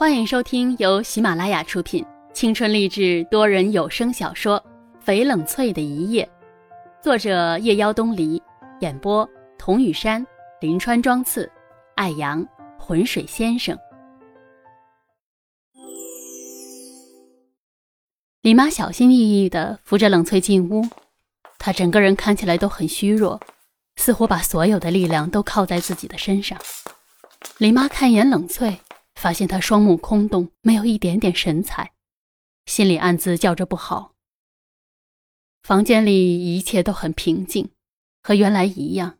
欢迎收听由喜马拉雅出品、青春励志多人有声小说《翡冷翠的一夜》，作者夜妖东篱，演播童雨山、林川、庄次、艾阳、浑水先生。李妈小心翼翼地扶着冷翠进屋，她整个人看起来都很虚弱，似乎把所有的力量都靠在自己的身上。李妈看一眼冷翠，发现他双目空洞，没有一点点神采，心里暗自叫着不好。房间里一切都很平静，和原来一样，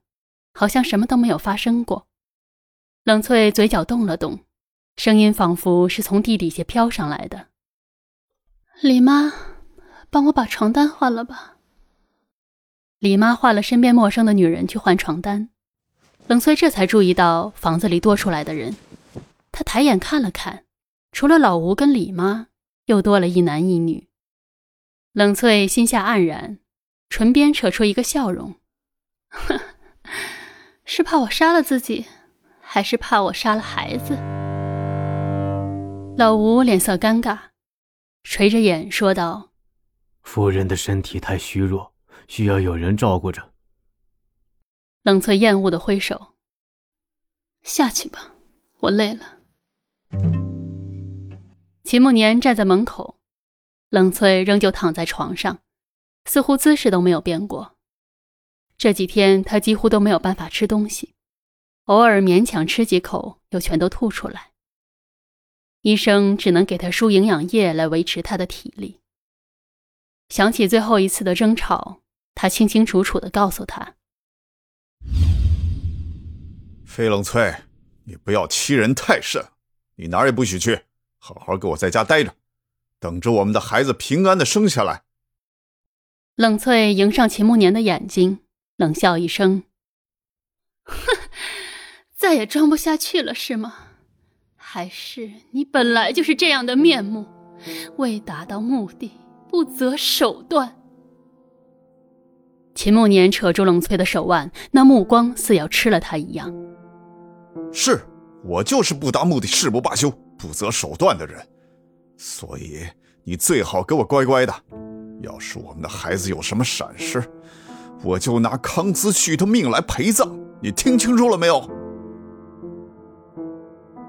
好像什么都没有发生过。冷翠嘴角动了动，声音仿佛是从地底下飘上来的：“李妈，帮我把床单换了吧。”李妈换了身边陌生的女人去换床单，冷翠这才注意到房子里多出来的人。她抬眼看了看，除了老吴跟李妈，又多了一男一女。冷翠心下黯然，唇边扯出一个笑容：“ 是怕我杀了自己，还是怕我杀了孩子？”老吴脸色尴尬，垂着眼说道：“夫人的身体太虚弱，需要有人照顾着。”冷翠厌恶的挥手：“下去吧，我累了。”秦慕年站在门口。冷翠仍旧躺在床上，似乎姿势都没有变过。这几天她几乎都没有办法吃东西，偶尔勉强吃几口，又全都吐出来。医生只能给她输营养液来维持她的体力。想起最后一次的争吵，他清清楚楚的告诉他：“费冷翠，你不要欺人太甚，你哪儿也不许去，好好给我在家待着。”等着我们的孩子平安的生下来。冷翠迎上秦慕年的眼睛，冷笑一声：“哼，再也装不下去了是吗？还是你本来就是这样的面目，为达到目的不择手段？”秦慕年扯住冷翠的手腕，那目光似要吃了她一样。是我就是不达目的誓不罢休、不择手段的人。所以你最好给我乖乖的。要是我们的孩子有什么闪失，我就拿康思旭的命来陪葬。你听清楚了没有？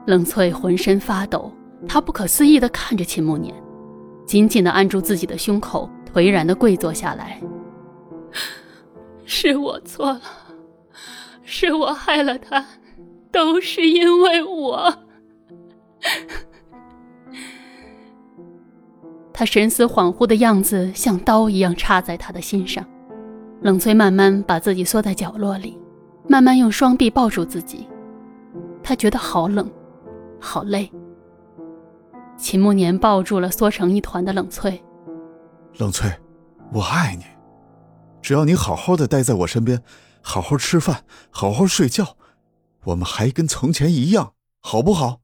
冷翠浑身发抖，她不可思议地看着秦慕年，紧紧地按住自己的胸口，颓然地跪坐下来。是我错了，是我害了他，都是因为我。他神思恍惚的样子像刀一样插在他的心上，冷翠慢慢把自己缩在角落里，慢慢用双臂抱住自己。他觉得好冷，好累。秦慕年抱住了缩成一团的冷翠。冷翠，我爱你，只要你好好的待在我身边，好好吃饭，好好睡觉，我们还跟从前一样，好不好？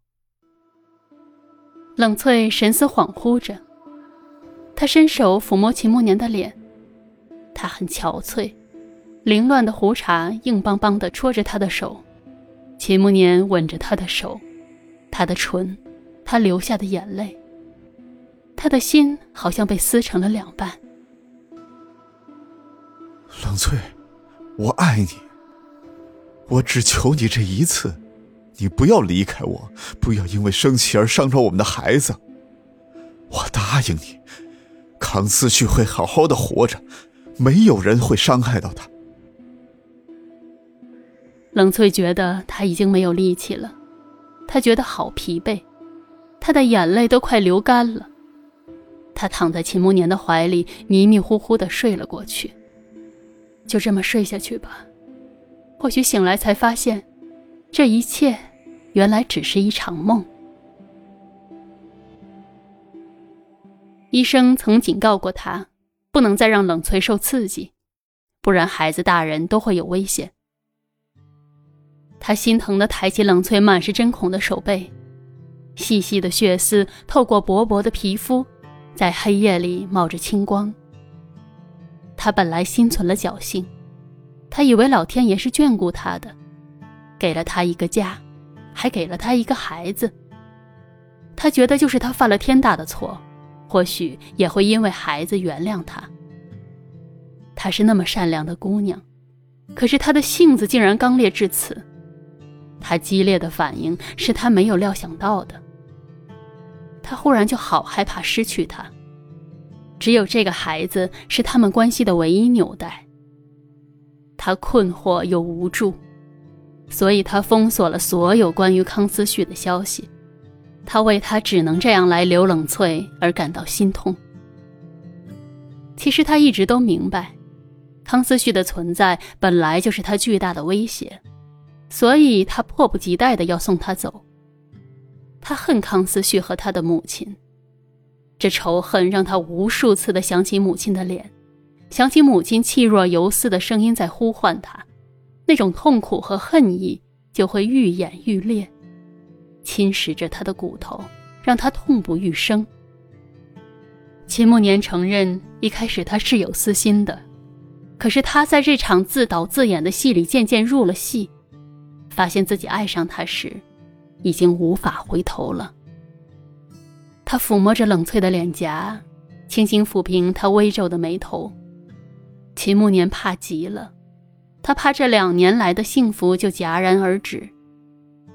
冷翠神思恍惚着。他伸手抚摸秦慕年的脸，他很憔悴，凌乱的胡茬硬邦邦的戳着他的手。秦慕年吻着他的手，他的唇，他流下的眼泪。他的心好像被撕成了两半。冷翠，我爱你。我只求你这一次，你不要离开我，不要因为生气而伤着我们的孩子。我答应你。康思旭会好好的活着，没有人会伤害到他。冷翠觉得他已经没有力气了，他觉得好疲惫，他的眼泪都快流干了。他躺在秦慕年的怀里，迷迷糊糊的睡了过去。就这么睡下去吧，或许醒来才发现，这一切原来只是一场梦。医生曾警告过他，不能再让冷翠受刺激，不然孩子大人都会有危险。他心疼的抬起冷翠满是针孔的手背，细细的血丝透过薄薄的皮肤，在黑夜里冒着青光。他本来心存了侥幸，他以为老天爷是眷顾他的，给了他一个家，还给了他一个孩子。他觉得就是他犯了天大的错，或许也会因为孩子原谅他。她是那么善良的姑娘，可是她的性子竟然刚烈至此。她激烈的反应是他没有料想到的。他忽然就好害怕失去她，只有这个孩子是他们关系的唯一纽带。他困惑又无助，所以他封锁了所有关于康思旭的消息。他为他只能这样来留冷翠而感到心痛。其实他一直都明白。康思旭的存在本来就是他巨大的威胁，所以他迫不及待的要送他走。他恨康思旭和他的母亲，这仇恨让他无数次的想起母亲的脸，想起母亲气若游丝的声音在呼唤他，那种痛苦和恨意就会愈演愈烈，侵蚀着他的骨头，让他痛不欲生。秦慕年承认，一开始他是有私心的。可是他在这场自导自演的戏里渐渐入了戏，发现自己爱上他时，已经无法回头了。他抚摸着冷翠的脸颊，轻轻抚平她微皱的眉头。秦慕年怕极了，他怕这两年来的幸福就戛然而止，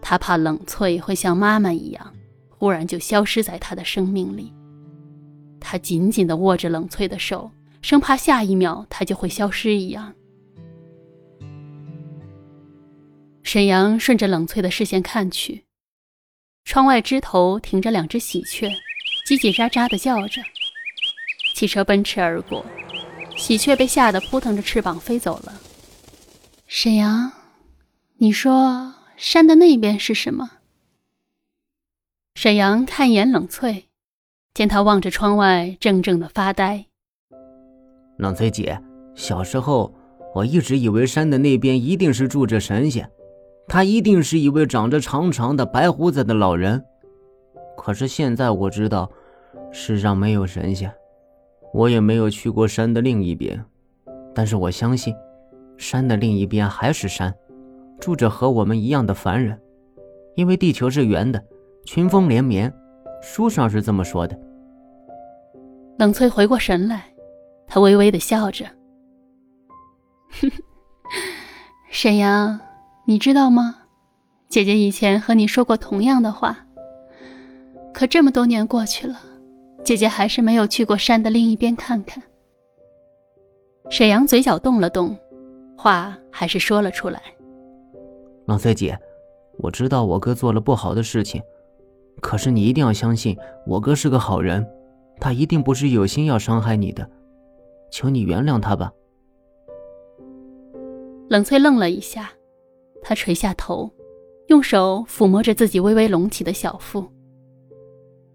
他怕冷翠会像妈妈一样，忽然就消失在他的生命里。他紧紧地握着冷翠的手。生怕下一秒他就会消失一样。沈阳顺着冷翠的视线看去，窗外枝头停着两只喜鹊，叽叽喳喳的叫着。汽车奔驰而过，喜鹊被吓得扑腾着翅膀飞走了。沈阳，你说山的那边是什么？沈阳看一眼冷翠，见他望着窗外，怔怔的发呆。冷翠姐，小时候我一直以为山的那边一定是住着神仙，他一定是一位长着长长的白胡子的老人。可是现在我知道，世上没有神仙，我也没有去过山的另一边。但是我相信，山的另一边还是山，住着和我们一样的凡人，因为地球是圆的，群峰连绵，书上是这么说的。冷翠回过神来。她微微的笑着，沈阳，你知道吗？姐姐以前和你说过同样的话。可这么多年过去了，姐姐还是没有去过山的另一边看看。沈阳嘴角动了动，话还是说了出来：“冷翠姐，我知道我哥做了不好的事情，可是你一定要相信，我哥是个好人，他一定不是有心要伤害你的。”求你原谅他吧。冷翠愣了一下，她垂下头，用手抚摸着自己微微隆起的小腹。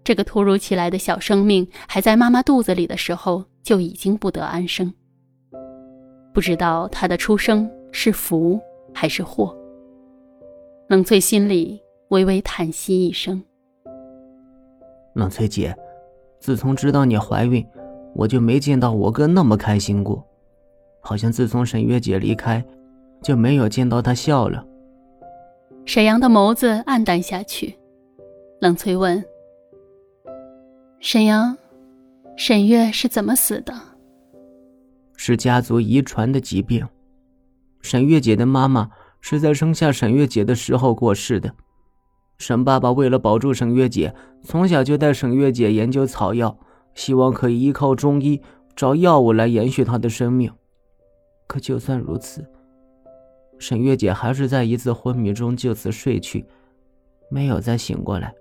这个突如其来的小生命还在妈妈肚子里的时候就已经不得安生。不知道他的出生是福还是祸。冷翠心里微微叹息一声。冷翠姐，自从知道你怀孕。我就没见到我哥那么开心过，好像自从沈月姐离开，就没有见到他笑了。沈阳的眸子暗淡下去，冷翠问：“沈阳，沈月是怎么死的？”是家族遗传的疾病。沈月姐的妈妈是在生下沈月姐的时候过世的。沈爸爸为了保住沈月姐，从小就带沈月姐研究草药。希望可以依靠中医找药物来延续她的生命，可就算如此，沈月姐还是在一次昏迷中就此睡去，没有再醒过来。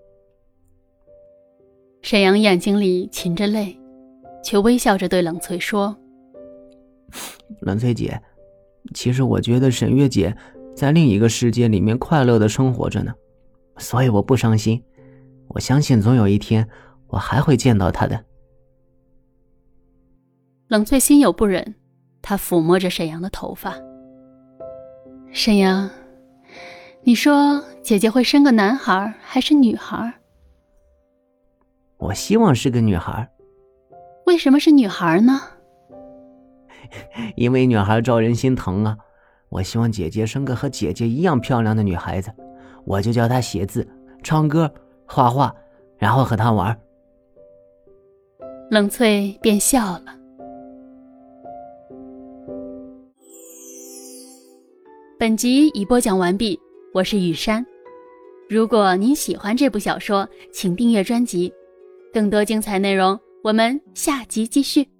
沈阳眼睛里噙着泪，却微笑着对冷翠说：“冷翠姐，其实我觉得沈月姐在另一个世界里面快乐的生活着呢，所以我不伤心。我相信总有一天我还会见到她的。”冷翠心有不忍，她抚摸着沈阳的头发。沈阳，你说姐姐会生个男孩还是女孩？我希望是个女孩。为什么是女孩呢？因为女孩招人心疼啊！我希望姐姐生个和姐姐一样漂亮的女孩子，我就教她写字、唱歌、画画，然后和她玩。冷翠便笑了。本集已播讲完毕，我是雨山。如果您喜欢这部小说，请订阅专辑，更多精彩内容我们下集继续。